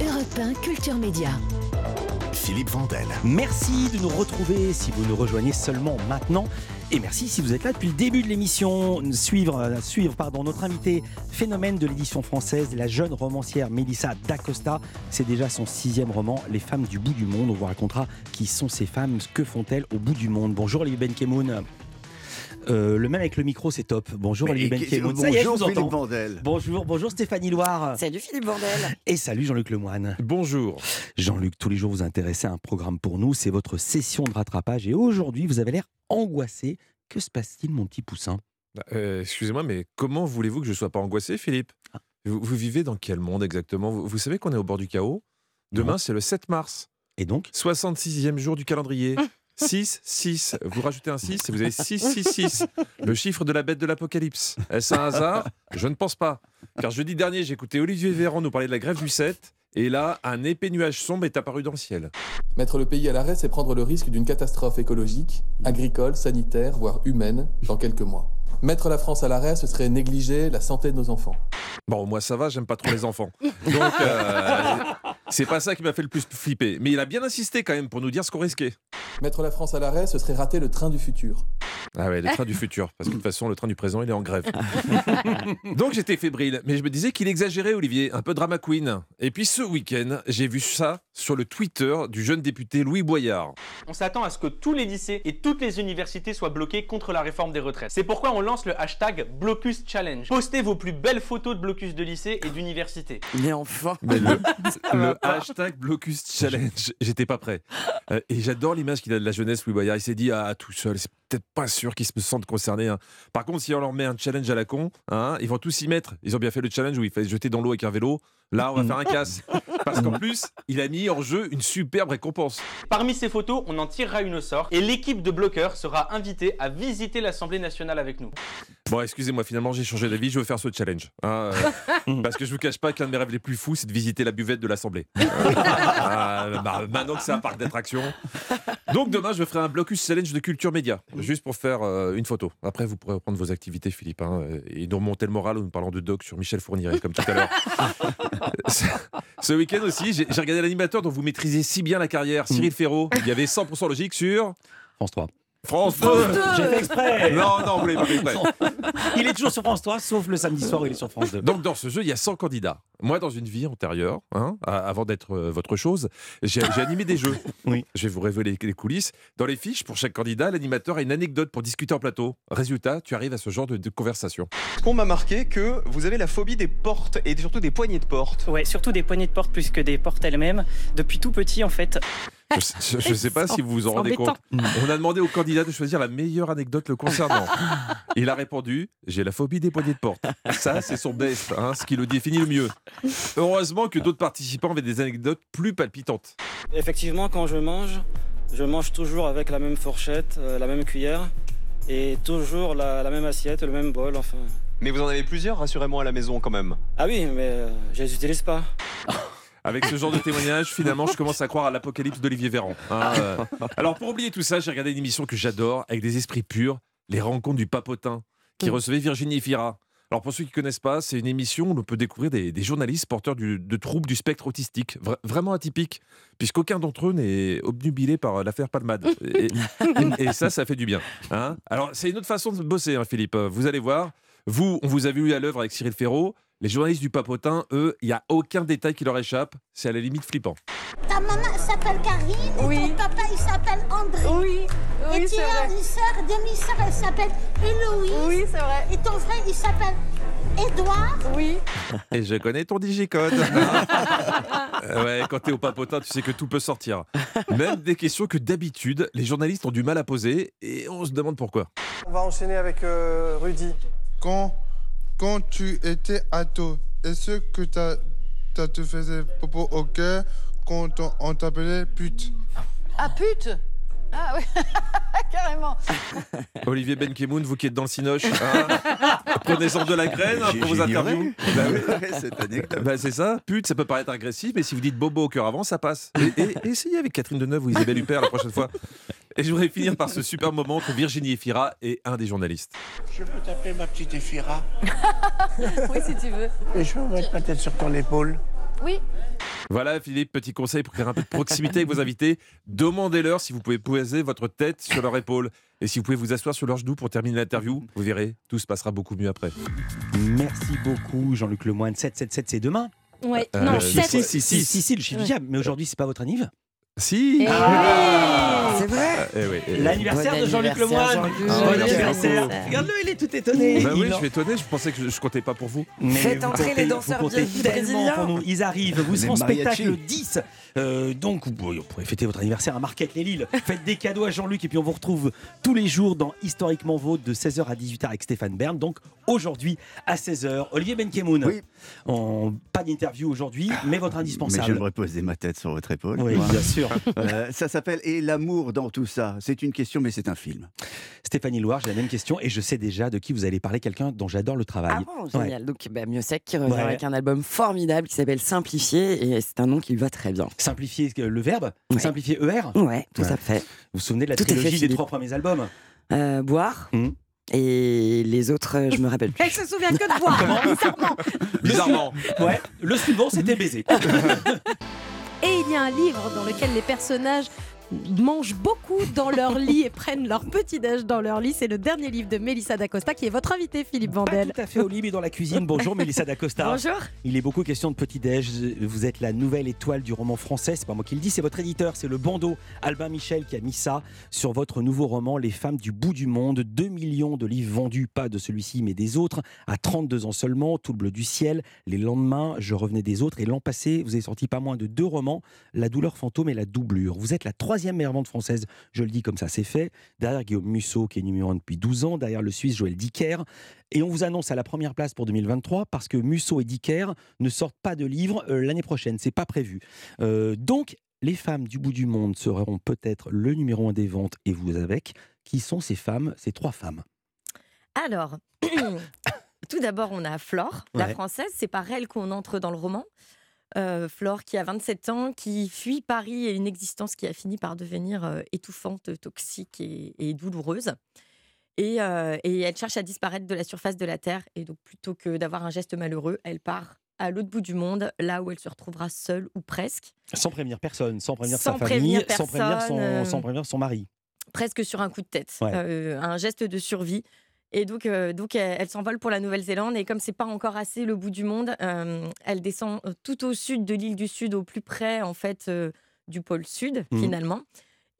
Europe 1 Culture Média. Philippe Vandel. Merci de nous retrouver si vous nous rejoignez seulement maintenant. Et merci si vous êtes là depuis le début de l'émission. Suivre, euh, suivre pardon, notre invité phénomène de l'édition française, la jeune romancière Melissa D'Acosta. C'est déjà son sixième roman, Les femmes du bout du monde. On vous racontera qui sont ces femmes, que font-elles au bout du monde. Bonjour Olivier Benkemoun. Euh, le même avec le micro, c'est top. Bonjour Olivier Benkemoun. Ça y est, je Bonjour vous Philippe entends. Vandel. Bonjour, bonjour Stéphanie Loire. Salut Philippe Bordel. Et salut Jean-Luc Lemoine. Bonjour. Jean-Luc, tous les jours vous intéressez à un programme pour nous, c'est votre session de rattrapage et aujourd'hui vous avez l'air angoissé. Que se passe-t-il mon petit poussin Bah, euh, Excusez-moi, mais comment voulez-vous que je ne sois pas angoissé, Philippe Ah. vous, vous vivez dans quel monde exactement vous, vous savez qu'on est au bord du chaos? Demain, c'est le 7 mars, Et donc? 66e jour du calendrier. 6, 6. Vous rajoutez un 6 et vous avez 6, 6, 6. Le chiffre de la bête de l'Apocalypse. Est-ce un hasard? Je ne pense pas. Car jeudi dernier, j'ai écouté Olivier Véran nous parler de la grève du 7. Et là, un épais nuage sombre est apparu dans le ciel. Mettre le pays à l'arrêt, c'est prendre le risque d'une catastrophe écologique, agricole, sanitaire, voire humaine, dans quelques mois. Mettre la France à l'arrêt, ce serait négliger la santé de nos enfants. Bon, moi ça va, j'aime pas trop les enfants. Donc, euh, c'est pas ça qui m'a fait le plus flipper. Mais il a bien insisté quand même pour nous dire ce qu'on risquait. Mettre la France à l'arrêt, ce serait rater le train du futur. Ah ouais, le train du futur. Parce que de toute façon, le train du présent, il est en grève. Donc j'étais fébrile. Mais je me disais qu'il exagérait, Olivier. Un peu drama queen. Et puis ce week-end, j'ai vu ça sur le Twitter du jeune député Louis Boyard. On s'attend à ce que tous les lycées et toutes les universités soient bloqués contre la réforme des retraites. C'est pourquoi on lance le hashtag Blocus Challenge. Postez vos plus belles photos de blocus de lycée et d'université. Mais enfin. Mais le, le hashtag Blocus Challenge, j'étais pas prêt. Euh, et j'adore l'image qu'il a de la jeunesse, Louis Boyard. Il s'est dit, ah, tout seul, c'est peut-être pas sûr qu'ils se sentent concernés. hein. Par contre, si on leur met un challenge à la con, hein, ils vont tous y mettre. Ils ont bien fait le challenge où il fallait se jeter dans l'eau avec un vélo. Là, on va faire un casse. Parce qu'en plus, il a mis en jeu une superbe récompense. Parmi ces photos, on en tirera une au sort et l'équipe de bloqueurs sera invitée à visiter l'Assemblée nationale avec nous. Bon, excusez-moi, finalement, j'ai changé d'avis. Je veux faire ce challenge. hein, euh, parce que je vous cache pas qu'un de mes rêves les plus fous, c'est de visiter la buvette de l'Assemblée. Ah, bah, maintenant que c'est un parc d'attractions. Donc demain, je ferai un blocus challenge de culture média, juste pour faire euh, une photo. Après, vous pourrez reprendre vos activités, Philippe, hein, et nous remonter le moral en nous parlant de doc sur Michel Fourniret, comme tout à l'heure. Ce- week-end aussi, j'ai j'ai regardé l'animateur dont vous maîtrisez si bien la carrière, Cyril Ferraud. Il y avait 100% logique sur France 3. France 2. J'ai fait exprès Non, non, vous l'avez pas fait exprès. Il est toujours sur France 3, sauf le samedi soir où il est sur France 2. Donc dans ce jeu, il y a 100 candidats. Moi, dans une vie antérieure, hein, avant d'être euh, votre chose, j'ai j'ai animé des jeux. Oui. Je vais vous révéler les coulisses. Dans les fiches, pour chaque candidat, l'animateur a une anecdote pour discuter en plateau. Résultat, tu arrives à ce genre de, de conversation. On m'a marqué que vous avez la phobie des portes et surtout des poignées de porte. Ouais, surtout des poignées de porte plus que des portes elles-mêmes. Depuis tout petit, en fait. Je ne sais pas si vous vous en rendez compte. On a demandé au candidat de choisir la meilleure anecdote le concernant. Il a répondu J'ai la phobie des poignées de porte. Ça, c'est son best, hein, ce qui le définit le mieux. Heureusement que d'autres participants avaient des anecdotes plus palpitantes. Effectivement, quand je mange, je mange toujours avec la même fourchette, euh, la même cuillère et toujours la, la même assiette, le même bol, enfin. Mais vous en avez plusieurs, rassurez-moi à la maison quand même. Ah oui, mais euh, je les utilise pas. Avec ce genre de témoignage, finalement, je commence à croire à l'apocalypse d'Olivier Véran. hein, euh. Alors, pour oublier tout ça, j'ai regardé une émission que j'adore, avec des esprits purs, Les Rencontres du Papotin, qui recevait Virginie Fira. Alors, pour ceux qui ne connaissent pas, c'est une émission où on peut découvrir des, des journalistes porteurs du- de troubles du spectre autistique, vra- vraiment atypiques, puisqu'aucun d'entre eux n'est obnubilé par l'affaire Palmade. Et, et- et ça, ça fait du bien. hein. Alors, c'est une autre façon de bosser, hein, Philippe. Vous allez voir. Vous, on vous a vu à l'œuvre avec Cyril Ferraud. Les journalistes du Papotin, eux, il n'y a aucun détail qui leur échappe. C'est à la limite flippant. Ta maman elle s'appelle Karine Oui. et ton papa il s'appelle André. Oui, et tu as une sœur, demi-sœur, elle s'appelle Héloïse. Oui, c'est vrai. Et ton frère il s'appelle Édouard. Oui. Et je connais ton digicode. Euh, ouais, quand t'es au papotin, tu sais que tout peut sortir. Même des questions que d'habitude, les journalistes ont du mal à poser et on se demande pourquoi. On va enchaîner avec euh, Rudy. Quand, quand tu étais ado, est-ce que t'as, t'as te faisais popo au cœur quand on, on t'appelait pute? Ah, pute? Ah oui, carrément. Olivier Benkemoun, vous qui êtes dans le Cinoche, hein, prenez-en de la graine hein, pour vos interviews. Bah oui. Cette anecdote. Bah, c'est ça, pute, ça peut paraître agressif, mais si vous dites bobo au cœur avant, ça passe. Et- et essayez avec Catherine Deneuve ou Isabelle Huppert la prochaine fois. Et je voudrais finir par ce super moment entre Virginie Efira et un des journalistes. Je peux t'appeler ma petite Ephira Oui, si tu veux. et je peux mettre ma tête sur ton épaule. Oui. Voilà, Philippe, petit conseil pour créer un peu de proximité avec vos invités. Demandez-leur si vous pouvez poser votre tête sur leur épaule et si vous pouvez vous asseoir sur leurs genoux pour terminer l'interview. Vous verrez, tout se passera beaucoup mieux après. Merci beaucoup, Jean-Luc Lemoine. 777, c'est demain Ouais. Euh, non, si, sept- si, Si, si, si, le chiffre du diable. Mais aujourd'hui, c'est pas votre anniv Si Eh Ah, oui. C'est vrai Eh oui, eh. L'anniversaire Bon de Jean-Luc Lemoine Jean-Luc. Bon anniversaire. Regarde-le, il est tout étonné Bah oui, Il je suis étonné, je pensais que je, je comptais pas pour vous. Mais Faites vous entrer comptez- les danseurs brésiliens. pour nous. Ils arrivent. Vous serez en spectacle le 10. Euh, donc, vous pourrez, vous pourrez fêter votre anniversaire à Marquette-les-Lilles. Faites des cadeaux à Jean-Luc. Et puis, on vous retrouve tous les jours dans Historiquement Vôtre de 16h à 18h avec Stéphane Bern. Donc, aujourd'hui à 16h, Olivier Benkemoun. Oui. Pas d'interview aujourd'hui, mais votre Mais indispensable. j'aimerais poser ma tête sur votre épaule. Oui, bien sûr. Euh, ça s'appelle Et l'amour dans tout ça. C'est une question, mais c'est un film. Stéphanie Loire, j'ai la même question et je sais déjà de qui vous allez parler, quelqu'un dont j'adore le travail. Ah bon, génial. Donc, bah, Miossec qui revient Ouais. avec un album formidable qui s'appelle Simplifié et c'est un nom qui lui va très bien. Simplifier euh, le verbe, Ouais. simplifier ER. Ouais, tout Ouais. à fait. Vous vous souvenez de la Tout à fait, trilogie des trois premiers albums? Euh, boire Mhm. et les autres, euh, je me rappelle plus. Elle se souvient que de boire, bizarrement. Bizarrement. Ouais, le suivant c'était baiser. Et il y a un livre dans lequel les personnages mangent beaucoup dans leur lit et prennent leur petit-déj dans leur lit. C'est le dernier livre de Mélissa D'Acosta qui est votre invitée, Philippe Pas Vandel. tout à fait Olivier dans la cuisine. Bonjour Mélissa D'Acosta. Bonjour. Il est beaucoup question de petit-déj. Vous êtes la nouvelle étoile du roman français. C'est pas moi qui le dis, c'est votre éditeur, c'est le bandeau Albin Michel qui a mis ça sur votre nouveau roman Les femmes du bout du monde. 2 millions de livres vendus, pas de celui-ci mais des autres, à 32 ans seulement. Tout le bleu du ciel, Les lendemains, Je revenais des autres. Et l'an passé, vous avez sorti pas moins de deux romans, La douleur fantôme et La doublure. Vous êtes la troisième meilleure vente française, je le dis comme ça, c'est fait. Derrière Guillaume Musso qui est numéro 1 depuis 12 ans, derrière le Suisse Joël Dicker. Et on vous annonce à la première place pour 2023 parce que Musso et Dicker ne sortent pas de livres euh, l'année prochaine. C'est pas prévu. Euh, donc, les femmes du bout du monde seront peut-être le numéro un des ventes et vous avec. Qui sont ces femmes, ces trois femmes? Alors, tout d'abord, on a Flore, la française. C'est par elle qu'on entre dans le roman. Euh, Flore, qui a 27 ans, qui fuit Paris et une existence qui a fini par devenir euh, étouffante, toxique et, et douloureuse. Et, euh, et elle cherche à disparaître de la surface de la Terre. Et donc, plutôt que d'avoir un geste malheureux, elle part à l'autre bout du monde, là où elle se retrouvera seule ou presque, Sans prévenir personne, sans prévenir Sans sa famille, sans prévenir son, personne, sans prévenir son mari. presque sur un coup de tête, Ouais. un geste de survie. Et donc, euh, donc elle, elle s'envole pour la Nouvelle-Zélande. Et comme c'est pas encore assez le bout du monde, euh, elle descend euh, tout au sud de l'île du Sud, au plus près en fait euh, du pôle Sud Mhm. finalement.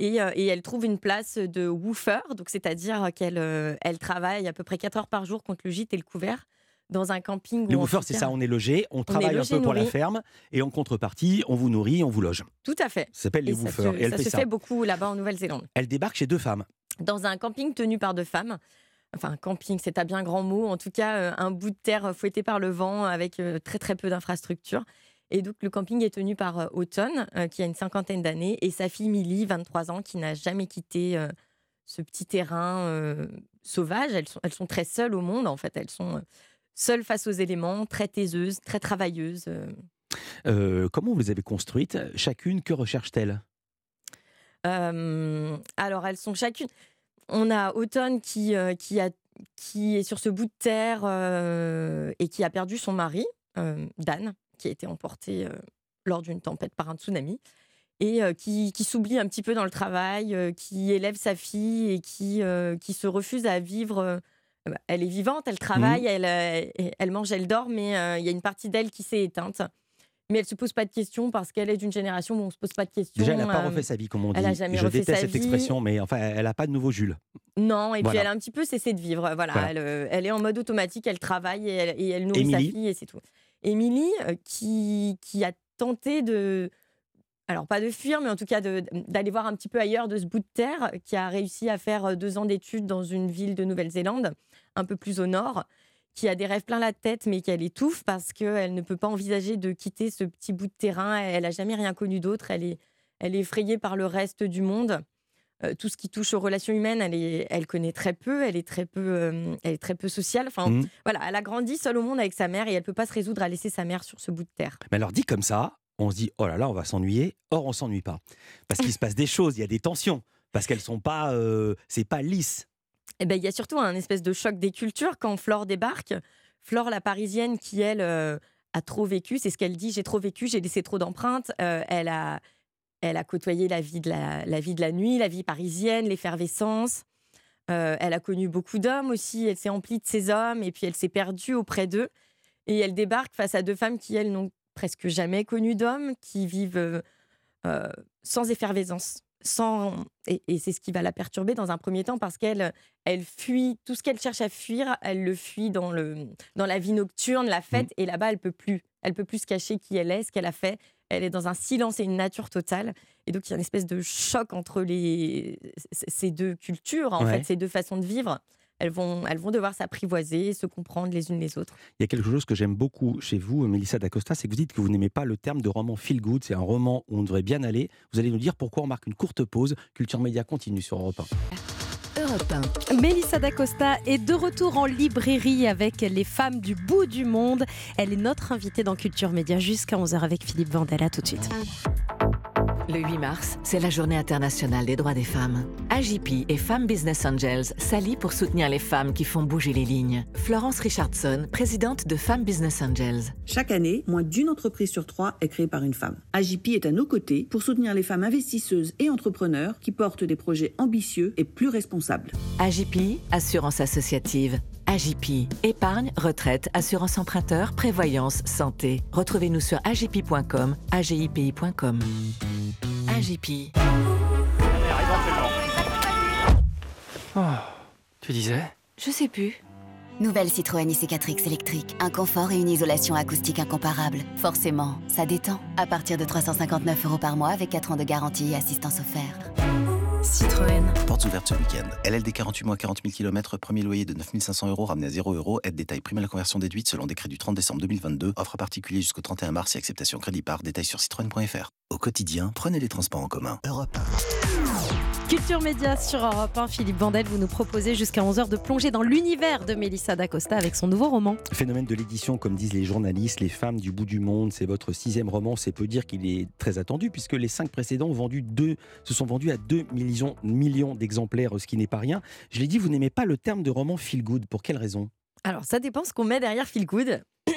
Et, et elle trouve une place de woofer, donc c'est-à-dire qu'elle elle travaille à peu près 4 heures par jour contre le gîte et le couvert dans un camping. Le woofer, c'est ça, on est logé, on travaille logé, un peu pour la ferme et en contrepartie, on vous nourrit, on vous loge. Tout à fait. Ça s'appelle les ça woofers. se, ça fait se ça. fait beaucoup là-bas en Nouvelle-Zélande. Elle débarque chez deux femmes. dans un camping tenu par deux femmes. Enfin, camping, c'est un bien grand mot. En tout cas, euh, un bout de terre fouetté par le vent avec euh, très très peu d'infrastructures. Et donc, le camping est tenu par euh, Autumn, euh, qui a une cinquantaine d'années, et sa fille Millie, 23 ans, qui n'a jamais quitté euh, ce petit terrain euh, sauvage. Elles sont, elles sont très seules au monde, en fait. Elles sont euh, seules face aux éléments, très taiseuses, très travailleuses. euh. Euh, comment vous les avez construites? Chacune, que recherche-t-elle? Euh, alors, elles sont chacune. On a Automne qui, euh, qui, a, qui est sur ce bout de terre euh, et qui a perdu son mari, euh, Dan, qui a été emporté lors d'une tempête par un tsunami. Et qui, qui s'oublie un petit peu dans le travail, qui élève sa fille et qui, qui se refuse à vivre. bah, elle est vivante, elle travaille, elle, elle mange, elle dort, mais il y a une partie d'elle qui s'est éteinte. Mais elle se pose pas de questions parce qu'elle est d'une génération où on se pose pas de questions. Déjà, elle n'a pas euh, refait sa vie, comme on dit. Elle a jamais Je refait déteste sa cette vie. expression, mais enfin, elle n'a pas de nouveau Jules. Non, et puis elle a un petit peu cessé de vivre. Voilà, Voilà. Elle, euh, elle est en mode automatique, elle travaille et elle, et elle nourrit sa fille et c'est tout. Émilie, euh, qui, qui a tenté de. Alors, pas de fuir, mais en tout cas d'aller voir un petit peu ailleurs de ce bout de terre, qui a réussi à faire euh, deux ans d'études dans une ville de Nouvelle-Zélande, un peu plus au nord, qui a des rêves plein la tête, mais qu'elle étouffe parce qu'elle ne peut pas envisager de quitter ce petit bout de terrain. Elle n'a jamais rien connu d'autre. Elle est, elle est effrayée par le reste du monde. Euh, tout ce qui touche aux relations humaines, elle, est, elle connaît très peu, elle est très peu, euh, elle est très peu sociale. Enfin, Mhm. voilà, elle a grandi seule au monde avec sa mère et elle peut pas se résoudre à laisser sa mère sur ce bout de terre. Mais alors, dit comme ça, on se dit, oh là là, on va s'ennuyer. Or, on s'ennuie pas. Parce qu'il se passe des choses, il y a des tensions. Parce qu'elles sont pas. euh, c'est pas lisse. Eh ben, il y a surtout un espèce de choc des cultures quand Flore débarque. Flore, la parisienne, qui elle euh, a trop vécu. C'est ce qu'elle dit. J'ai trop vécu. J'ai laissé trop d'empreintes. Euh, elle a, elle a côtoyé la vie de la, vie de la nuit, la vie parisienne, l'effervescence. Euh, elle a connu beaucoup d'hommes aussi. Elle s'est emplie de ces hommes et puis elle s'est perdue auprès d'eux. Et elle débarque face à deux femmes qui, elles, n'ont presque jamais connu d'hommes, qui vivent sans effervescence. Sans... Et, et c'est ce qui va la perturber dans un premier temps parce qu'elle elle fuit tout ce qu'elle cherche à fuir, elle le fuit dans, le, dans la vie nocturne, la fête, et là-bas, elle peut plus. Elle peut plus se cacher qui elle est, ce qu'elle a fait. Elle est dans un silence et une nature totale. Et donc, il y a une espèce de choc entre les, ces deux cultures, en Ouais. fait, ces deux façons de vivre. Elles vont, elles vont devoir s'apprivoiser, se comprendre les unes les autres. Il y a quelque chose que j'aime beaucoup chez vous, Mélissa D'Acosta, c'est que vous dites que vous n'aimez pas le terme de roman feel good. C'est un roman où on devrait bien aller. Vous allez nous dire pourquoi on marque une courte pause. Culture Média continue sur Europe 1. Europe 1. Mélissa D'Acosta est de retour en librairie avec les femmes du bout du monde. Elle est notre invitée dans Culture Média jusqu'à 11h avec Philippe Vandel. À tout de suite. Le 8 mars, c'est la journée internationale des droits des femmes. AJP et Femmes Business Angels s'allient pour soutenir les femmes qui font bouger les lignes. Florence Richardson, présidente de Femmes Business Angels. Chaque année, moins d'une entreprise sur trois est créée par une femme. AJP est à nos côtés pour soutenir les femmes investisseuses et entrepreneurs qui portent des projets ambitieux et plus responsables. AJP, assurance associative. AJP, épargne, retraite, assurance emprunteur, prévoyance, santé. Retrouvez-nous sur agip.com, agipi.com. AJP. Tu disais Je sais plus. Nouvelle Citroën IC4X électrique. Un confort et une isolation acoustique incomparables. Forcément, ça détend. À partir de 359 euros par mois avec 4 ans de garantie et assistance offerte. Citroën. Portes ouvertes ce week-end. LLD 48 mois, 40 000 km, premier loyer de 9 500 euros ramené à 0 euros. Aide détail prime à la conversion déduite selon décret du 30 décembre 2022. Offre à particulier jusqu'au 31 mars et acceptation crédit par. Détail sur citroën.fr. Au quotidien, prenez les transports en commun. Europe Culture Média sur Europe 1. Philippe Vandel, vous nous proposez jusqu'à 11h de plonger dans l'univers de Mélissa D'Acosta avec son nouveau roman. Phénomène de l'édition, comme disent les journalistes, les femmes du bout du monde, c'est votre sixième roman. C'est peu dire qu'il est très attendu puisque les cinq précédents ont vendu deux, se sont vendus à 2 millions, millions d'exemplaires, ce qui n'est pas rien. Je l'ai dit, vous n'aimez pas le terme de roman feel good. Pour quelle raison? Alors, ça dépend ce qu'on met derrière feel good.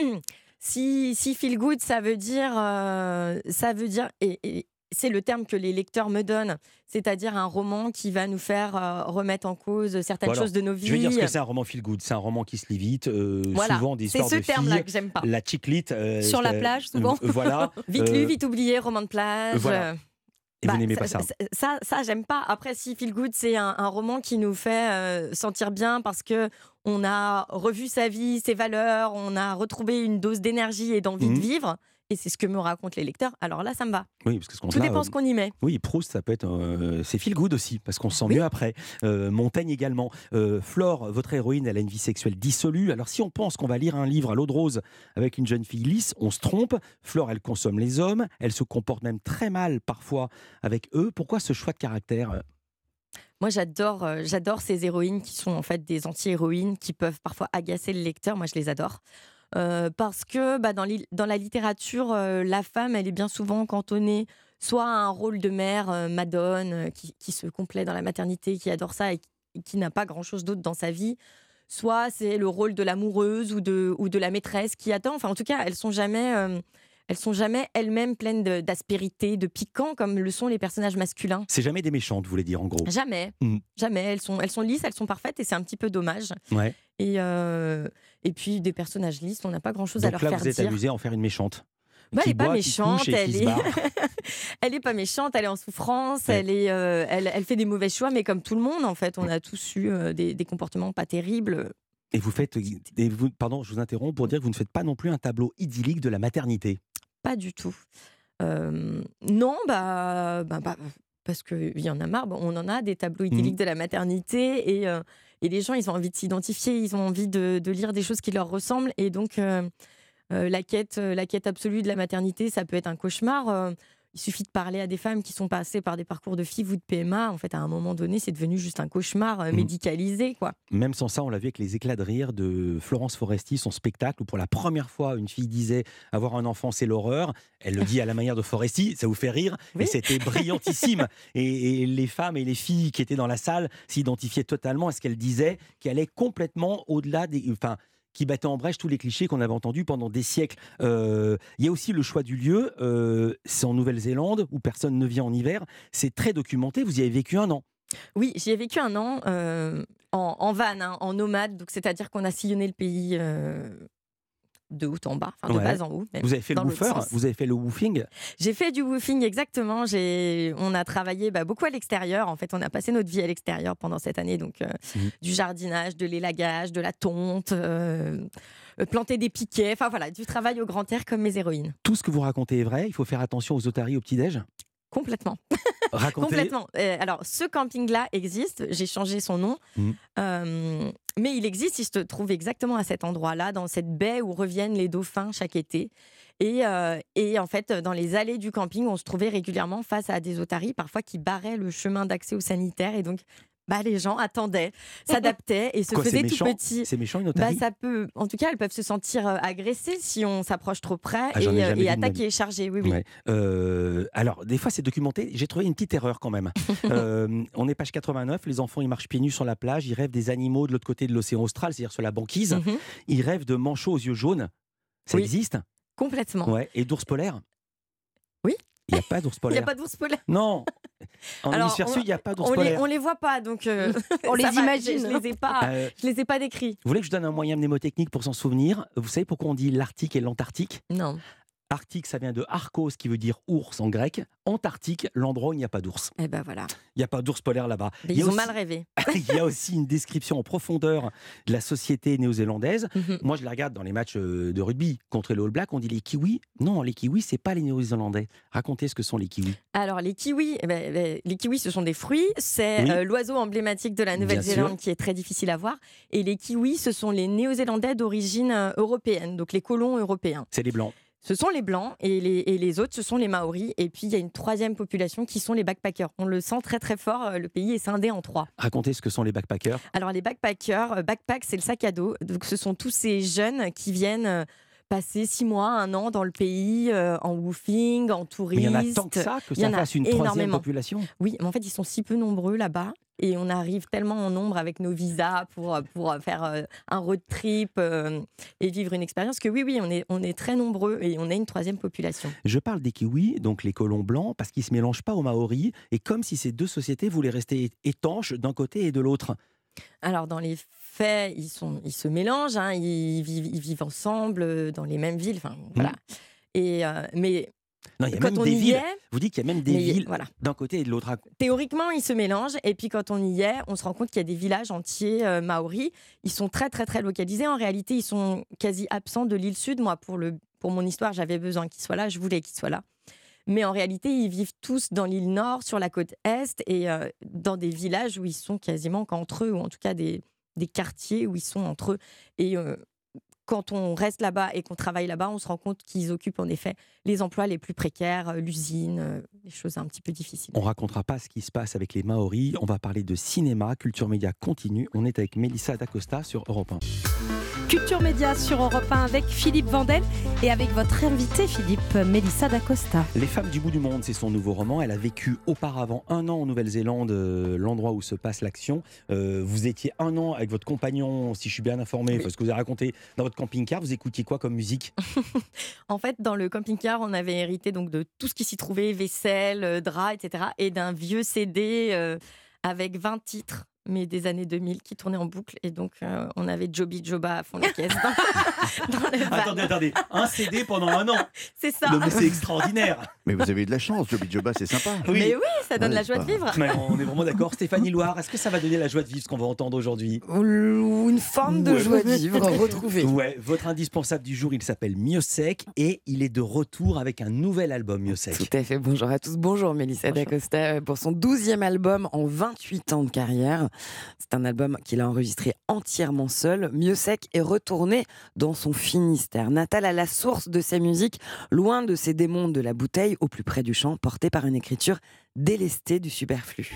si, si feel good, ça veut dire. euh, ça veut dire et, et c'est le terme que les lecteurs me donnent, c'est-à-dire un roman qui va nous faire euh, remettre en cause certaines choses de nos vies. Je vais dire ce que c'est un roman feel good. C'est un roman qui se lit vite, euh, Voilà, souvent des c'est histoires ce de terme-là filles. que j'aime pas. La chick lit. euh, Sur la plage, souvent. euh, voilà. vite lu, vite oublié, roman de plage. voilà. Et vous bah, n'aimez pas ça Ça, ça, j'aime pas. Après, si Feel Good, c'est un, un roman qui nous fait euh, sentir bien parce que on a revu sa vie, ses valeurs, on a retrouvé une dose d'énergie et d'envie de vivre. Et c'est ce que me racontent les lecteurs. Alors là, ça me va. Oui, parce que ce qu'on Tout dépend euh, ce qu'on y met. Oui, Proust, ça peut être. euh, c'est feel good aussi, parce qu'on se sent mieux après. Euh, Montaigne également. Euh, Flore, votre héroïne, elle a une vie sexuelle dissolue. Alors, si on pense qu'on va lire un livre à l'eau de rose avec une jeune fille lisse, on se trompe. Flore, elle consomme les hommes. Elle se comporte même très mal parfois avec eux. Pourquoi ce choix de caractère Moi, j'adore, euh, j'adore ces héroïnes qui sont en fait des anti-héroïnes qui peuvent parfois agacer le lecteur. Moi, je les adore. Euh, parce que bah, dans, la littérature, euh, la femme, elle est bien souvent cantonnée soit à un rôle de mère, euh, madone, qui, se complaît dans la maternité, qui adore ça et qui, n'a pas grand-chose d'autre dans sa vie. Soit c'est le rôle de l'amoureuse ou de, ou de la maîtresse qui attend. Enfin, en tout cas, elles sont jamais, elles sont jamais elles-mêmes pleines de- d'aspérité, de piquant, comme le sont les personnages masculins. C'est jamais des méchantes, vous voulez dire en gros? Jamais, Mm. jamais. Elles sont, elles sont lisses, elles sont parfaites et c'est un petit peu dommage. Ouais. Et, euh, et puis des personnages lisses, on n'a pas grand-chose à leur là, faire vous êtes dire. amusé à en faire une méchante. Bah, elle est pas méchante, elle est... barre. elle est pas méchante, elle est en souffrance, Ouais. elle, est, euh, elle, elle fait des mauvais choix, mais comme tout le monde, en fait, on a tous eu euh, des, des comportements pas terribles. Et vous faites. et vous- pardon, je vous interromps pour dire que vous ne faites pas non plus un tableau idyllique de la maternité. Pas du tout. Euh, non, bah, bah, bah, parce qu'il y en a marre. Bon, on en a des tableaux idylliques Mhm. de la maternité et, euh, et les gens, ils ont envie de s'identifier, ils ont envie de, de lire des choses qui leur ressemblent. Et donc, euh, la, quête, la quête absolue de la maternité, ça peut être un cauchemar. Il suffit de parler à des femmes qui sont passées par des parcours de FIV ou de PMA. En fait, à un moment donné, c'est devenu juste un cauchemar euh, Mhm. médicalisé, quoi. Même sans ça, on l'a vu avec les éclats de rire de Florence Foresti, son spectacle, où pour la première fois, une fille disait avoir un enfant, c'est l'horreur. Elle le dit à la manière de Foresti, ça vous fait rire, et c'était brillantissime. Et, et les femmes et les filles qui étaient dans la salle s'identifiaient totalement à ce qu'elle disait, qui allait complètement au-delà des. Enfin, qui battait en brèche tous les clichés qu'on avait entendus pendant des siècles. Euh, Il y a aussi le choix du lieu. euh, c'est en Nouvelle-Zélande où personne ne vient en hiver. C'est très documenté. Vous y avez vécu un an. Oui, j'y ai vécu un an euh, en, en van, hein, en nomade. C'est-à-dire qu'on a sillonné le pays de haut en bas, enfin de Ouais. bas en haut. même, Vous avez fait le woofer. Vous avez fait le woofing. J'ai fait du woofing exactement. On a travaillé bah, beaucoup à l'extérieur. En fait, on a passé notre vie à l'extérieur pendant cette année. Donc, euh, Mhm. du jardinage, de l'élagage, de la tonte, euh, euh, planter des piquets. Enfin voilà, du travail au grand air comme mes héroïnes. Tout ce que vous racontez est vrai. Il faut faire attention aux otaries au petit-déj. Complètement. Racontez. Complètement. Euh, alors, ce camping-là existe. J'ai changé son nom. Mhm. Euh, mais il existe. Il se trouve exactement à cet endroit-là, dans cette baie où reviennent les dauphins chaque été. Et, euh, et en fait, dans les allées du camping, on se trouvait régulièrement face à des otaries, parfois qui barraient le chemin d'accès aux sanitaires. Et donc, bah, les gens attendaient, s'adaptaient et se Quoi, faisaient tout petits. C'est méchant une Bah, ça peut, en tout cas, elles peuvent se sentir euh, agressées si on s'approche trop près Ah, et, euh, et vie. chargées. Oui, oui. Ouais. Euh, alors, des fois, c'est documenté. J'ai trouvé une petite erreur quand même. Euh, on est page 89. Les enfants, ils marchent pieds nus sur la plage. Ils rêvent des animaux de l'autre côté de l'océan austral, c'est-à-dire sur la banquise. Mhm. Ils rêvent de manchots aux yeux jaunes. Ça Oui. existe Complètement. Ouais. Et d'ours polaires Oui. Il n'y a pas d'ours Il n'y a pas d'ours polaire. Non En Alors, hémisphère on- sud, il n'y a pas d'ours on les, on les voit pas, donc euh, On les va, imagine. Je, je les ai pas, Euh, je les ai pas décrits. Vous voulez que je donne un moyen mnémotechnique pour s'en souvenir? Vous savez pourquoi on dit l'Arctique et l'Antarctique? Non. Arctique, ça vient de Arcos, qui veut dire ours en grec. Antarctique, l'endroit où il n'y a pas d'ours. Eh ben voilà. Il n'y a pas d'ours polaire là-bas. Il ils ont aussi- mal rêvé. Il y a aussi une description en profondeur de la société néo-zélandaise. Mhm. Moi, je la regarde dans les matchs euh, de rugby contre les All Blacks. On dit les kiwis. Non, les kiwis, c'est pas les néo-zélandais. Racontez ce que sont les kiwis. Alors les kiwis, eh ben, ben, les kiwis, ce sont des fruits. C'est Oui. euh, l'oiseau emblématique de la Nouvelle-Zélande qui est très difficile à voir. Et les kiwis, ce sont les Néo-Zélandais d'origine euh, européenne, donc les colons européens. C'est les blancs. Ce sont les blancs et les, et les autres, ce sont les maoris. Et puis il y a une troisième population qui sont les backpackers. On le sent très très fort. euh, Le pays est scindé en trois. Racontez ce que sont les backpackers. Alors les backpackers, euh, backpack c'est le sac à dos. Donc ce sont tous ces jeunes qui viennent euh, passer six mois, un an dans le pays euh, en woofing, en Mais touriste. il y en a tant que ça que ça fasse une troisième énormément. population? Oui, mais en fait ils sont si peu nombreux là-bas et on arrive tellement en nombre avec nos visas pour, pour faire euh, un road trip euh, et vivre une expérience que oui, oui, on est, on est très nombreux et on est une troisième population. Je parle des kiwis, donc les colons blancs, parce qu'ils se mélangent pas aux maoris, et comme si ces deux sociétés voulaient rester étanches d'un côté et de l'autre. Alors, dans les faits, ils, sont, ils se mélangent, hein, ils, vivent, ils vivent ensemble euh, dans les mêmes villes. Enfin, voilà. Et, euh, mais Non, il y a quand même on des y villes. est, Vous dites qu'il y a même des villes voilà. d'un côté et de l'autre. théoriquement, ils se mélangent. Et puis, quand on y est, on se rend compte qu'il y a des villages entiers euh, maoris. Ils sont très, très, très localisés. En réalité, ils sont quasi absents de l'île Sud. Moi, pour, le, pour mon histoire, j'avais besoin qu'ils soient là. Je voulais qu'ils soient là. Mais en réalité, ils vivent tous dans l'île Nord, sur la côte Est, et euh, dans des villages où ils sont quasiment qu'entre eux, ou en tout cas des, des quartiers où ils sont entre eux. Et euh, quand on reste là-bas et qu'on travaille là-bas, on se rend compte qu'ils occupent en effet les emplois les plus précaires, euh, l'usine, euh, des choses un petit peu difficiles. On racontera pas ce qui se passe avec les Maoris. On va parler de cinéma, culture média continue. On est avec Mélissa D'Acosta sur Europe 1. Culture Média sur Europe 1 avec Philippe Vandel et avec votre invité Philippe Mélissa D'Acosta. Les femmes du bout du monde, c'est son nouveau roman. Elle a vécu auparavant un an en Nouvelle-Zélande, euh, l'endroit où se passe l'action. Euh, vous étiez un an avec votre compagnon, si je suis bien informé, parce que vous avez raconté dans votre camping-car. Vous écoutiez quoi comme musique? En fait, dans le camping-car, on avait hérité donc de tout ce qui s'y trouvait, vaisselle, euh, draps, etc. Et d'un vieux CD euh, avec 20 titres, mais des années 2000 qui tournaient en boucle. Et donc, euh, on avait Joby Joba à fond la caisse. dans- dans le van. Attendez, attendez. Un CD pendant un an. C'est ça. Non, mais c'est extraordinaire. Mais vous avez eu de la chance, Joby Joba, c'est sympa. Mais oui, ça donne Ouais, la joie de vivre. Mais on est vraiment d'accord. Stéphanie Loire, est-ce que ça va donner la joie de vivre ce qu'on va entendre aujourd'hui? Ou une forme de Ouais. joie de vivre retrouvée. Ouais, votre indispensable du jour, il s'appelle Miosec et il est de retour avec un nouvel album Miosec. Tout à fait. Bonjour à tous. Bonjour Mélissa D'Acosta euh, pour son 12e album en 28 ans de carrière. C'est un album qu'il a enregistré entièrement seul. Miosec est retourné dans son Finistère, natal à la source de ses musiques, loin de ces démons de la bouteille, au plus près du chant, porté par une écriture délestée du superflu.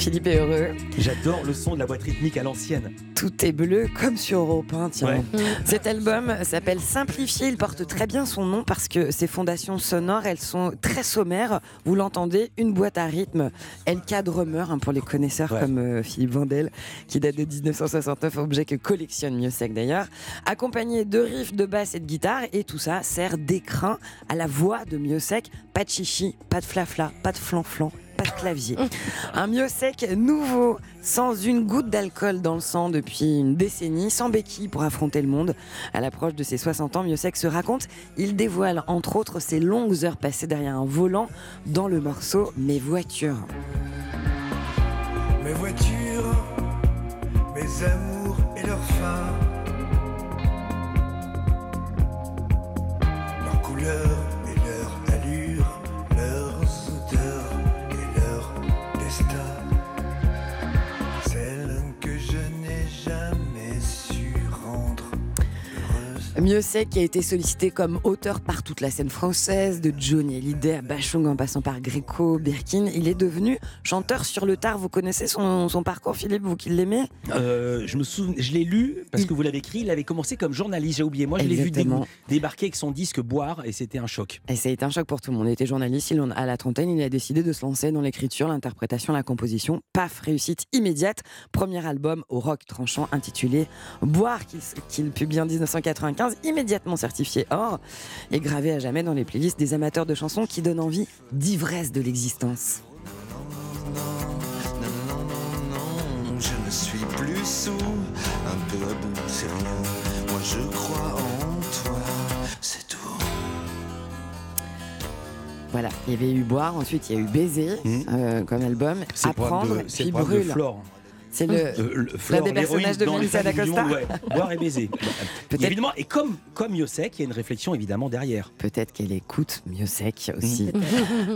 Philippe est heureux. J'adore le son de la boîte rythmique à l'ancienne. Tout est bleu comme sur Europe 1, tiens. Ouais. Cet album s'appelle Simplifié. Il porte très bien son nom parce que ses fondations sonores, elles sont très sommaires. Vous l'entendez, une boîte à rythme. LK Drummer, hein, pour les connaisseurs comme euh, Philippe Vandel, qui date de 1969, objet que collectionne Miossec d'ailleurs. Accompagné de riffs, de basse et de guitare. Et tout ça sert d'écrin à la voix de Miossec. Pas de chichi, pas de flafla, pas de flan-flan pas de clavier. Un Miossec nouveau, sans une goutte d'alcool dans le sang depuis une décennie, sans béquille pour affronter le monde. À l'approche de ses 60 ans, Miossec se raconte, il dévoile entre autres ses longues heures passées derrière un volant dans le morceau Mes voitures. Mes voitures, mes amours et leurs fins. Leurs couleurs Miossec qui a été sollicité comme auteur par toute la scène française, de Johnny Hallyday à Bachung en passant par Greco, Birkin. Il est devenu chanteur sur le tard. Vous connaissez son, son parcours, Philippe, vous qui l'aimez? Euh, je me souviens, je l'ai lu parce que vous l'avez écrit. Il avait commencé comme journaliste. J'ai oublié. Moi, je l'ai vu dé- débarquer avec son disque Boire et c'était un choc. Et ça a été un choc pour tout le monde. Il était journaliste, il en- à la trentaine, il a décidé de se lancer dans l'écriture, l'interprétation, la composition. Paf, réussite immédiate. Premier album au rock tranchant intitulé Boire, qu'il qu'il publie en 1995, immédiatement certifié or et gravé à jamais dans les playlists des amateurs de chansons qui donnent envie d'ivresse de l'existence. Je ne suis plus sous, un peu à bout, c'est rien. Moi je crois en toi, c'est tout. Voilà, il y avait eu Boire, ensuite il y a eu Baiser euh, comme album, Mmh. Apprendre, puis Brûle. Flore. C'est le, le- l'un des personnages de Melissa d'Acosta. ouais. Boire et baiser. Et évidemment, et comme, comme Yosek, il y a une réflexion évidemment derrière. Peut-être qu'elle écoute Miossec aussi.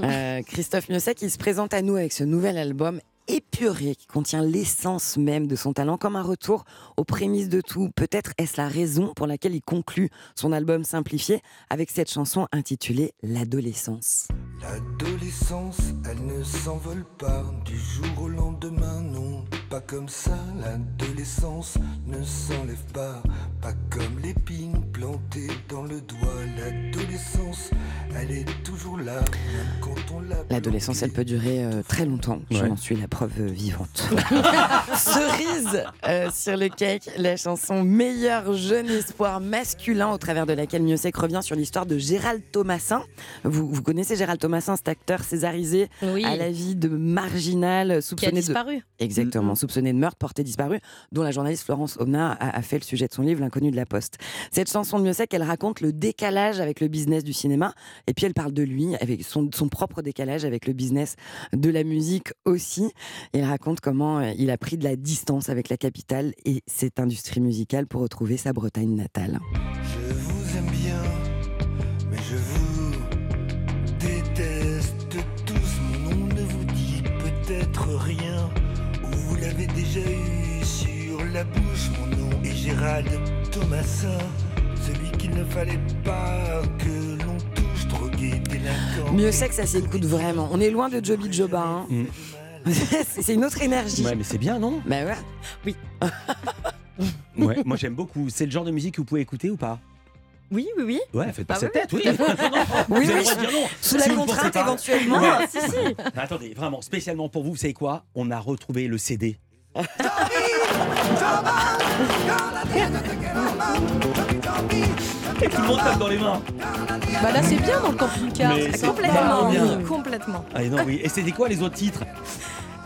Euh, Christophe Miossec, il se présente à nous avec ce nouvel album épuré qui contient l'essence même de son talent, comme un retour aux prémices de tout. Peut-être est-ce la raison pour laquelle il conclut son album simplifié avec cette chanson intitulée L'adolescence. L'adolescence, elle ne s'envole pas du jour au lendemain, non, pas comme ça. L'adolescence ne s'enlève pas, pas comme l'épine plantée dans le doigt. L'adolescence, elle est toujours là, même quand on l'a. L'adolescence, elle peut durer euh, très longtemps. Je Ouais. m'en suis la preuve euh, vivante. Cerise euh, sur le cake, la chanson Meilleur jeune espoir masculin, au travers de laquelle Miossec revient sur l'histoire de Gérald Thomasin. Vous, vous connaissez Gérald Thomasin, cet acteur césarisé Oui. à la vie de marginal, soupçonné de disparu. Exactement, soupçonné de meurtre, porté disparu, dont la journaliste Florence Omna a, fait le sujet de son livre L'inconnu de la Poste. Cette chanson de Miossec, elle raconte le décalage avec le business du cinéma, et puis elle parle de lui, avec son, propre décalage avec le business de la musique aussi. Elle raconte comment euh, il a pris de la distance avec la capitale et cette industrie musicale pour retrouver sa Bretagne natale. Je vous aime bien, mais je vous déteste tous. Mon nom ne vous dit peut-être rien, l'avez déjà eu sur la bouche. Mon nom est Gérald Thomasin, celui qu'il ne fallait pas que l'on touche, drogué, délinquant. Miossec, ça s'écoute vraiment. On est loin de Joby Joba. hein. Mm. C'est c'est une autre énergie. Ouais, mais c'est bien, non? Bah ouais. Oui. Ouais, moi j'aime beaucoup. C'est le genre de musique que vous pouvez écouter ou pas? Oui, oui, oui. Ouais, faites pas Bah cette oui, tête, oui. Oui, oui, dire non. sous la Si contrainte, éventuellement. Ouais. si, si. Mais attendez, vraiment, spécialement pour vous, vous savez quoi? On a retrouvé le CD. Et tout le monde tape dans les mains. Bah là, c'est bien dans le camping-car. Complètement, complètement. Ah, non, oui. Et c'était quoi les autres titres?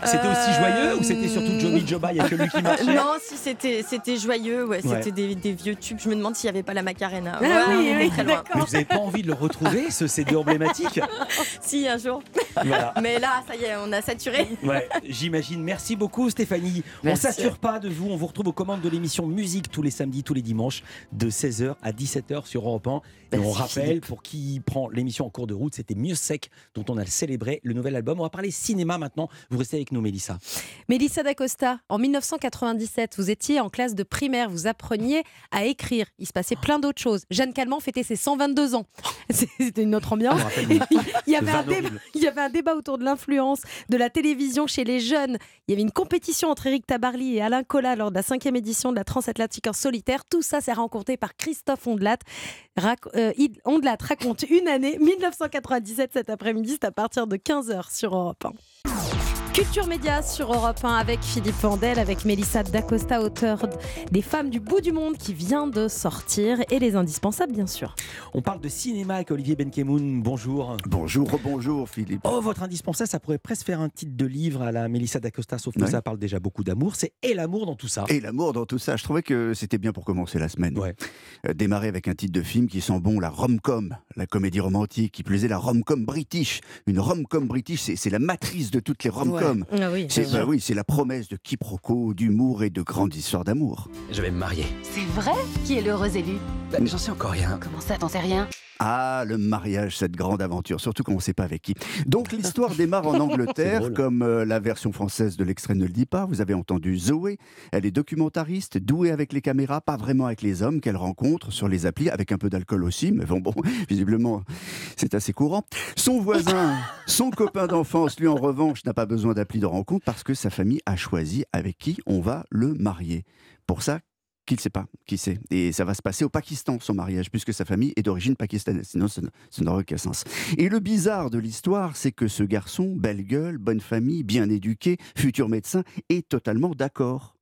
C'était aussi joyeux ou c'était surtout Johnny Joba Il y a que lui qui marchait Non, si c'était c'était joyeux, ouais, Ouais. c'était des, des vieux tubes. Je me demande s'il n'y avait pas la Macarena. Ah Ouais, oui, très loin. Mais vous n'avez pas envie de le retrouver, ce CD emblématique? Si, un jour. Voilà. Mais là, ça y est, on a saturé. Ouais, j'imagine. Merci beaucoup Stéphanie. Merci. On s'assure pas de vous, on vous retrouve aux commandes de l'émission Musique tous les samedis, tous les dimanches de 16h à 17h sur Europe 1. Et Merci, on rappelle, Philippe. pour qui prend l'émission en cours de route, c'était Mieux Sec dont on a célébré le nouvel album. On va parler cinéma maintenant. Vous restez avec nous Mélissa. Mélissa d'Acosta, en 1997, vous étiez en classe de primaire, vous appreniez à écrire. Il se passait plein d'autres choses. Jeanne Calment fêtait ses 122 ans. C'était une autre ambiance. Rappelle Il y, avait un débat, horrible. il y avait un un débat autour de l'influence de la télévision chez les jeunes. Il y avait une compétition entre Eric Tabarly et Alain Collat lors de la cinquième édition de la Transatlantique en solitaire. Tout ça s'est rencontré par Christophe Ondelat. Rac- euh, Ondelat raconte une année, 1997 cet après-midi, c'est à partir de 15h sur Europe 1. Culture Média sur Europe 1 avec Philippe Vandel, avec Mélissa Dacosta, auteur des Femmes du bout du monde qui vient de sortir, et les indispensables bien sûr. On parle de cinéma avec Olivier Benkemoun. Bonjour. Bonjour, bonjour Philippe. Oh, votre indispensable, ça pourrait presque faire un titre de livre à la Mélissa d'Acosta, sauf que Ouais. ça parle déjà beaucoup d'amour. C'est Et l'amour dans tout ça. Et l'amour dans tout ça, je trouvais que c'était bien pour commencer la semaine. Euh, démarrer avec un titre de film qui sent bon la rom-com, la comédie romantique, qui plaisait la rom-com british. Une rom-com british, c'est c'est la matrice de toutes les rom-com. Ouais. Ah oui, c'est bien bah oui, c'est la promesse de quiproquo, d'humour et de grandes histoires d'amour. Je vais me marier. C'est vrai? Qui est l'heureux élu? Bah, J'en sais encore rien. Comment ça, t'en sais rien? Ah, le mariage, cette grande aventure, surtout quand on ne sait pas avec qui. Donc l'histoire démarre en Angleterre, comme euh, la version française de l'extrait ne le dit pas. Vous avez entendu Zoé, elle est documentariste, douée avec les caméras, pas vraiment avec les hommes qu'elle rencontre sur les applis, avec un peu d'alcool aussi, mais bon, bon visiblement, c'est assez courant. Son voisin, son copain d'enfance, lui en revanche, n'a pas besoin d'appli de rencontre parce que sa famille a choisi avec qui on va le marier. Pour ça, qui ne sait pas qui c'est. Et ça va se passer au Pakistan, son mariage, puisque sa famille est d'origine pakistanaise. Sinon, ça n'aurait aucun sens. Et le bizarre de l'histoire, c'est que ce garçon, belle gueule, bonne famille, bien éduqué, futur médecin, est totalement d'accord.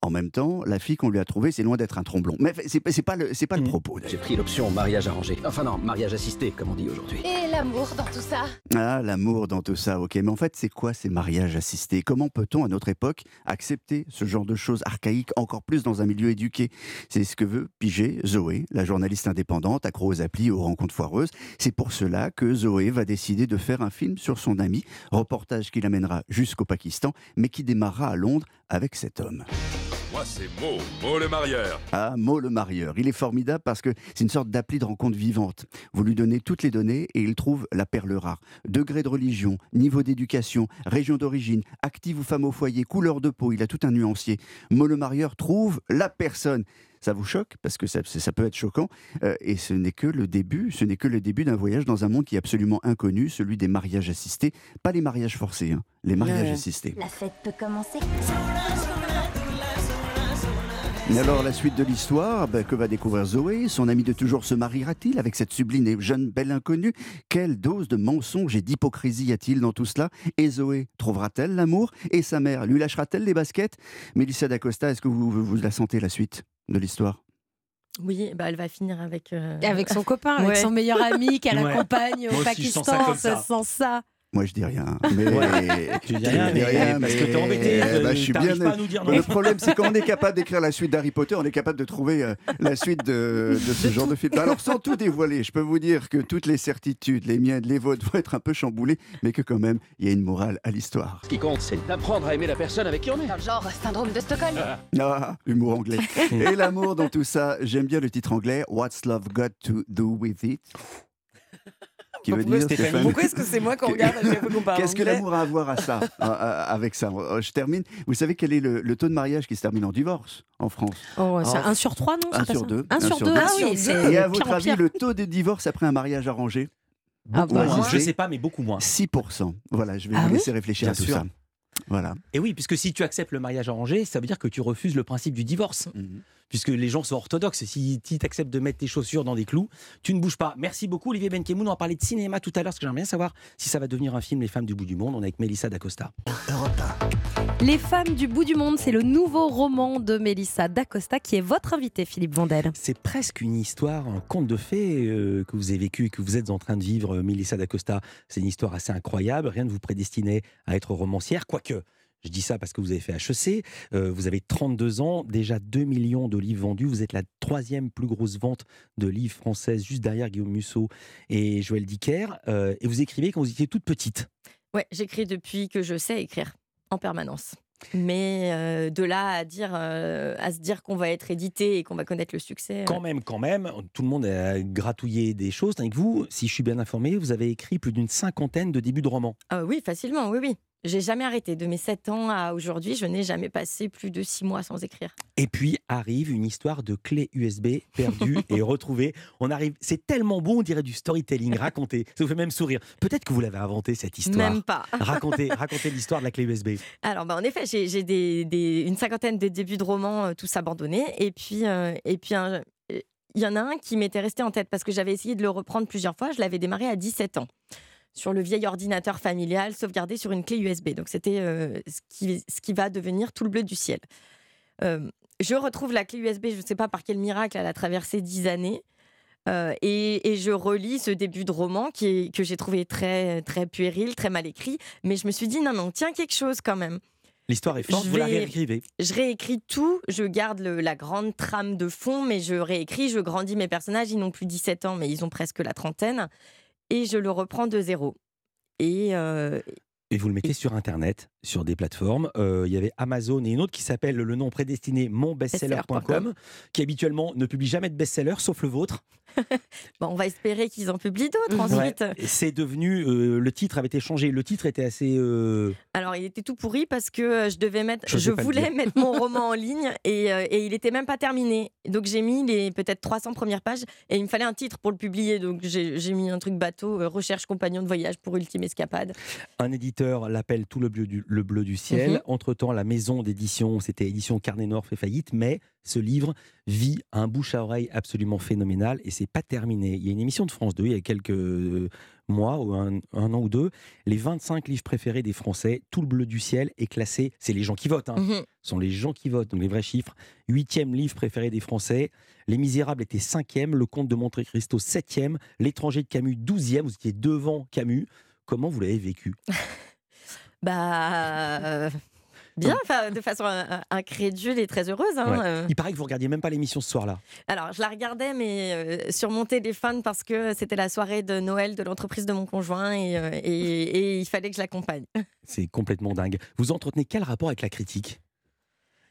En même temps, la fille qu'on lui a trouvée, c'est loin d'être un tromblon. Mais c'est pas- le, pas le propos. J'ai pris l'option mariage arrangé. Enfin non, mariage assisté, comme on dit aujourd'hui. Et l'amour dans tout ça? Ah, l'amour dans tout ça, ok. Mais en fait, c'est quoi ces mariages assistés? Comment peut-on, à notre époque, accepter ce genre de choses archaïques, encore plus dans un milieu éduqué? C'est ce que veut piger Zoé, la journaliste indépendante, accro aux applis aux rencontres foireuses. C'est pour cela que Zoé va décider de faire un film sur son ami, reportage qui l'amènera jusqu'au Pakistan, mais qui démarrera à Londres avec cet homme. Moi, c'est Mo, Mo le marieur. Ah, Mo le marieur. Il est formidable parce que c'est une sorte d'appli de rencontre vivante. Vous lui donnez toutes les données et il trouve la perle rare. Degré de religion, niveau d'éducation, région d'origine, active ou femme au foyer, couleur de peau, il a tout un nuancier. Mo le marieur trouve la personne. Ça vous choque parce que ça, ça peut être choquant euh, et ce n'est que le début. Ce n'est que le début d'un voyage dans un monde qui est absolument inconnu, celui des mariages assistés, pas les mariages forcés, hein, les mariages Ouais. assistés. La fête peut commencer. Et alors, la suite de l'histoire, ben, que va découvrir Zoé? Son ami de toujours se mariera-t-il avec cette sublime et jeune belle inconnue? Quelle dose de mensonge et d'hypocrisie y a-t-il dans tout cela? Et Zoé trouvera-t-elle l'amour? Et sa mère lui lâchera-t-elle les baskets? Mélissa d'Acosta, est-ce que vous, vous, vous la sentez, la suite? De l'histoire Oui, bah, elle va finir avec. euh, Avec son copain, avec son meilleur ami qu'elle Ouais. accompagne au Moi aussi, je sens ça Pakistan, comme ça ça. sent ça. Moi, je dis rien. Mais... Tu dis rien, mais parce que t'es embêté, Eh euh, je suis bien. pas à nous dire non. Le problème, c'est quand on est capable d'écrire la suite d'Harry Potter, on est capable de trouver euh, la suite de, de ce genre de film. Alors, sans tout dévoiler, je peux vous dire que toutes les certitudes, les miennes, les vôtres, vont être un peu chamboulées, mais que quand même, il y a une morale à l'histoire. Ce qui compte, c'est d'apprendre à aimer la personne avec qui on est. Dans le genre syndrome de Stockholm. Ah, humour anglais. Et l'amour dans tout ça, j'aime bien le titre anglais, What's Love Got to Do With It? Qui veut Pourquoi, dire, Stéphanie Pourquoi est-ce que c'est moi qu'on regarde à chaque fois qu'on parle Qu'est-ce que l'amour a à voir à ça, à- à- avec ça Euh, Je termine. Vous savez quel est le, le taux de mariage qui se termine en divorce en France Oh, c'est Ah. un sur trois, non c'est Un pas sur ça deux. Un sur deux, ah oui, Et à votre avis, le taux de divorce après un mariage arrangé Beaucoup Beaucoup moins. assisté Je sais pas, mais beaucoup moins. 6%. Voilà, je vais Ah vous oui laisser réfléchir Bien à tout sûr. ça. Voilà. Et oui, puisque si tu acceptes le mariage arrangé, ça veut dire que tu refuses le principe du divorce. Mhm. Puisque les gens sont orthodoxes. Si tu acceptes de mettre tes chaussures dans des clous, tu ne bouges pas. Merci beaucoup, Olivier Benkemoun. On va parler de cinéma tout à l'heure, parce que j'aimerais bien savoir si ça va devenir un film Les femmes du bout du monde. On est avec Mélissa D'Acosta. Les femmes du bout du monde, c'est le nouveau roman de Mélissa D'Acosta qui est votre invité, Philippe Vandel. C'est presque une histoire, un conte de fées euh, que vous avez vécu et que vous êtes en train de vivre, euh, Mélissa D'Acosta. C'est une histoire assez incroyable. Rien ne vous prédestinait à être romancière, quoique. Je dis ça parce que vous avez fait HEC, euh, vous avez 32 ans, déjà 2 millions de livres vendus, vous êtes la troisième plus grosse vente de livres françaises, juste derrière Guillaume Musso et Joël Dicker, euh, et vous écrivez quand vous étiez toute petite. Ouais, j'écris depuis que je sais écrire en permanence. Mais euh, de là à dire, euh, à se dire qu'on va être édité et qu'on va connaître le succès. euh, Quand même, quand même, tout le monde a gratouillé des choses, que vous, si je suis bien informé, vous avez écrit plus d'une cinquantaine de débuts de romans. Ah oui, facilement, oui, oui. J'ai jamais arrêté. De mes 7 ans à aujourd'hui, je n'ai jamais passé plus de 6 mois sans écrire. Et puis arrive une histoire de clé USB perdue et retrouvée. On arrive, c'est tellement bon, on dirait du storytelling raconté. Ça vous fait même sourire. Peut-être que vous l'avez inventé cette histoire. Même pas. Racontez, racontez l'histoire de la clé USB. Alors, bah, en effet, j'ai j'ai des, des- une cinquantaine de débuts de romans, euh, tous abandonnés. Et puis, euh, et puis un- euh, il y en a un qui m'était resté en tête parce que j'avais essayé de le reprendre plusieurs fois. Je l'avais démarré à 17 ans sur le vieil ordinateur familial sauvegardé sur une clé USB. Donc, c'était euh, ce, qui, ce qui va devenir tout le bleu du ciel. Euh, je retrouve la clé USB, je ne sais pas par quel miracle, elle a traversé 10 années. Euh, et, et je relis ce début de roman qui est- que j'ai trouvé très, très puéril, très mal écrit. Mais je me suis dit, non, non, tiens quelque chose quand même. L'histoire est forte, Je vous la réécrivez. Je réécris tout, je garde le- la grande trame de fond, mais je réécris, je grandis mes personnages. Ils n'ont plus 17 ans, mais ils ont presque la trentaine. Et je le reprends de zéro. Et, euh, Et vous le mettez sur Internet, sur des plateformes. Euh, Il y avait Amazon et une autre qui s'appelle le nom prédestiné monbestseller.com, qui habituellement ne publie jamais de best-seller, sauf le vôtre. bon, on va espérer qu'ils en publient d'autres Ouais. ensuite. C'est devenu. euh, le titre avait été changé. Le titre était assez. euh, Alors, il était tout pourri parce que euh, je devais mettre, je voulais mettre mon roman en ligne et, euh, et il était même pas terminé. Donc j'ai mis les peut-être 300 premières pages et il me fallait un titre pour le publier. Donc j'ai mis un truc bateau, euh, recherche compagnon de voyage pour ultime escapade. Un éditeur l'appelle Tout le bleu du, le bleu du ciel. Mhm. Entre-temps, la maison d'édition, c'était édition Carnet Nord, fait faillite, mais ce livre vit un bouche à oreille absolument phénoménal et c'est pas terminé. Il y a une émission de France 2 il y a quelques euh, mois ou un, un an ou deux, les 25 livres préférés des Français, Tout le bleu du ciel est classé, c'est les gens qui votent, hein. Mhm. ce sont les gens qui votent, donc les vrais chiffres. Huitième livre préféré des Français, Les Misérables était cinquième, Le Comte de Monte Cristo septième, L'étranger de Camus douzième, vous étiez devant Camus. Comment vous l'avez vécu? Bah. euh, Bien, de façon euh, incrédule et très heureuse. hein, Ouais. euh. Il paraît que vous regardiez même pas l'émission ce soir-là. Alors, je la regardais, mais euh, sur mon téléphone parce que c'était la soirée de Noël de l'entreprise de mon conjoint et, euh, et- et il fallait que je l'accompagne. C'est complètement dingue. Vous entretenez quel rapport avec la critique?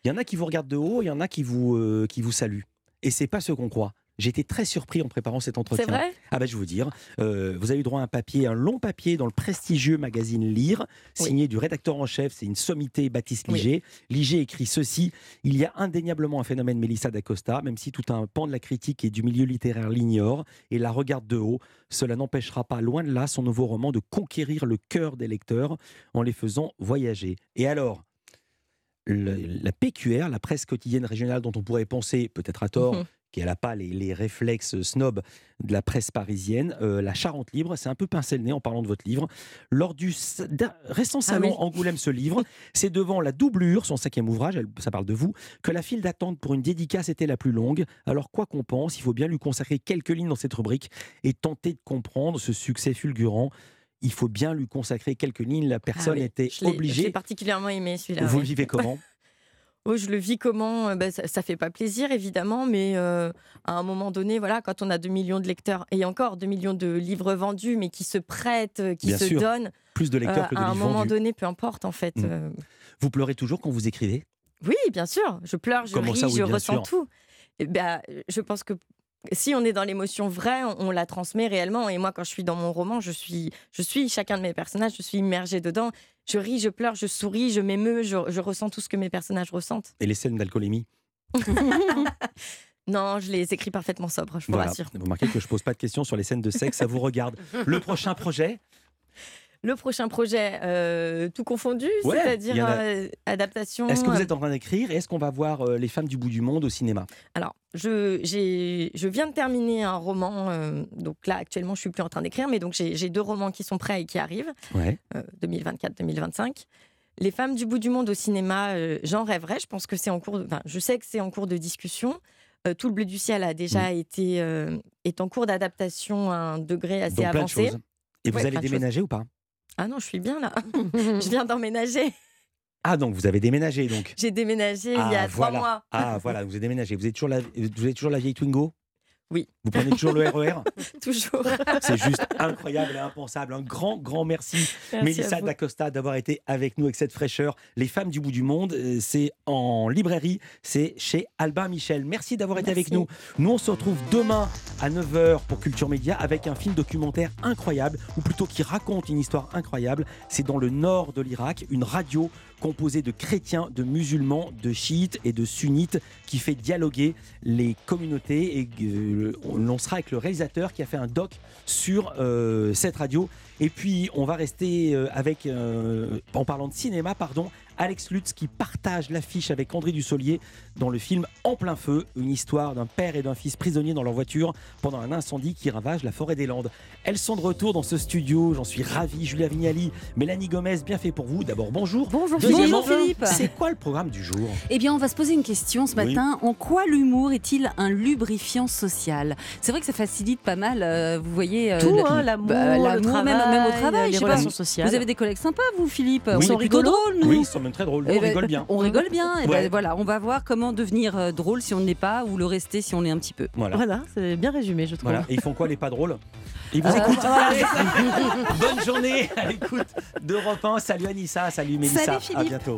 Il y en a qui vous regardent de haut, il y en a qui vous, euh, qui vous saluent. Et c'est pas ce qu'on croit. J'ai été très surpris en préparant cet entretien. C'est vrai? Ah bah je vais vous dire, euh, vous avez eu droit à un papier, un long papier dans le prestigieux magazine Lire, signé du rédacteur en chef, c'est une sommité Baptiste Oui. Liger. Liger écrit ceci Il y a indéniablement un phénomène Mélissa d'Acosta, même si tout un pan de la critique et du milieu littéraire l'ignore et la regarde de haut, cela n'empêchera pas, loin de là, son nouveau roman de conquérir le cœur des lecteurs en les faisant voyager. Et alors le- la PQR, la presse quotidienne régionale dont on pourrait penser, peut-être à tort, Mhm. Qu'elle n'a pas les, les réflexes snob de la presse parisienne, euh, la Charente Libre, c'est un peu pincé le nez en parlant de votre livre. Lors du récent salon oui. Angoulême ce livre, c'est devant la doublure, son cinquième ouvrage, elle- ça parle de vous, que la file d'attente pour une dédicace était la plus longue. Alors quoi qu'on pense, il faut bien lui consacrer quelques lignes dans cette rubrique et tenter de comprendre ce succès fulgurant. Il faut bien lui consacrer quelques lignes. La personne Ah oui, était obligée. l'ai particulièrement aimé celui-là. Vous ouais. le vivez comment? Oh, je le vis comment? Euh, ben, ça, ça fait pas plaisir évidemment, mais euh, à un moment donné, voilà, quand on a 2 millions de lecteurs et encore 2 millions de livres vendus, mais qui se prêtent, euh, qui Bien se sûr. donnent, Plus de lecteurs euh, que de à un livres moment vendus. donné, peu importe en fait. Mm. Vous pleurez toujours quand vous écrivez? Oui, bien sûr. Je pleure, je Comment ris, ça, oui, je ressens sûr. tout. Ben, je pense que si on est dans l'émotion vraie, on, on la transmet réellement. Et moi, quand je suis dans mon roman, je suis, je suis chacun de mes personnages, je suis immergée dedans. Je ris, je pleure, je souris, je m'émeus, je, je ressens tout ce que mes personnages ressentent. Et les scènes d'alcoolémie Non, je les écris parfaitement sobre, je vous Voilà. rassure. Vous remarquez que je pose pas de questions sur les scènes de sexe, ça vous regarde. Le prochain projet Le prochain projet, euh, tout confondu, Ouais, c'est-à-dire a- euh, adaptation. Est-ce que vous euh, êtes en train d'écrire et est-ce qu'on va voir euh, Les femmes du bout du monde au cinéma? Alors, je, viens de terminer un roman. donc là, actuellement, je suis plus en train d'écrire, mais donc j'ai, deux romans qui sont prêts et qui arrivent, Ouais. euh, 2024-2025. Les femmes du bout du monde au cinéma, j'en rêverais. Je pense que c'est en cours. De, enfin, je sais que c'est en cours de discussion. Tout le bleu du ciel a déjà été euh, est en cours d'adaptation à un degré assez Donc avancé. Et vous Ouais, allez déménager ou pas? Ah non, je suis bien là. je viens d'emménager. Ah donc vous avez déménagé donc J'ai déménagé il y Ah, a trois mois. Ah voilà, vous avez déménagé. Vous êtes toujours la, vous êtes toujours la vieille Twingo? Oui. Vous prenez toujours le RER Toujours. C'est juste incroyable et impensable. Un grand, grand merci, Merci Mélissa. D'Acosta d'avoir été avec nous avec cette fraîcheur. Les femmes du bout du monde, euh, c'est en librairie, c'est chez Albin Michel. Merci d'avoir été avec nous. Nous, on se retrouve demain à 9h pour Culture Média avec un film documentaire incroyable, ou plutôt qui raconte une histoire incroyable. C'est dans le nord de l'Irak, une radio composée de chrétiens, de musulmans, de chiites et de sunnites qui fait dialoguer les communautés. Et euh, on sera avec le réalisateur qui a fait un doc sur euh, cette radio. Et puis, on va rester euh, avec, euh, en parlant de cinéma, pardon, Alex Lutz qui partage l'affiche avec André Dussolier dans le film En plein feu, une histoire d'un père et d'un fils prisonniers dans leur voiture pendant un incendie qui ravage la forêt des Landes. Elles sont de retour dans ce studio, j'en suis ravi. Julia Vignali, Mélanie Gomez, bien fait pour vous. D'abord, bonjour. Bonjour Deuxièmement, Philippe. Philippe. C'est quoi le programme du jour? Eh bien, on va se poser une question ce Oui. matin. En quoi l'humour est-il un lubrifiant social? C'est vrai que ça facilite pas mal, euh, vous voyez. euh, Tout, hein, l'amour, bah, même, même au travail, les je sais pas, relations vous- sociales. Vous avez des collègues sympas, vous, Philippe? Oui. On sont drôles, nous. Oui, ils sont même très drôles. Nous, Eh on ben, rigole bien. On rigole bien. Eh ben, voilà, on va voir comment devenir euh, drôle si on ne l'est pas ou le rester si on l'est un petit peu. Voilà. Voilà, c'est bien résumé, je trouve. Voilà. Et ils font quoi les pas drôles? Ils vous Euh, écoutent. Allez, Bonne journée à l'écoute d'Europe 1. Salut Anissa, salut Mélissa. Salut, à bientôt.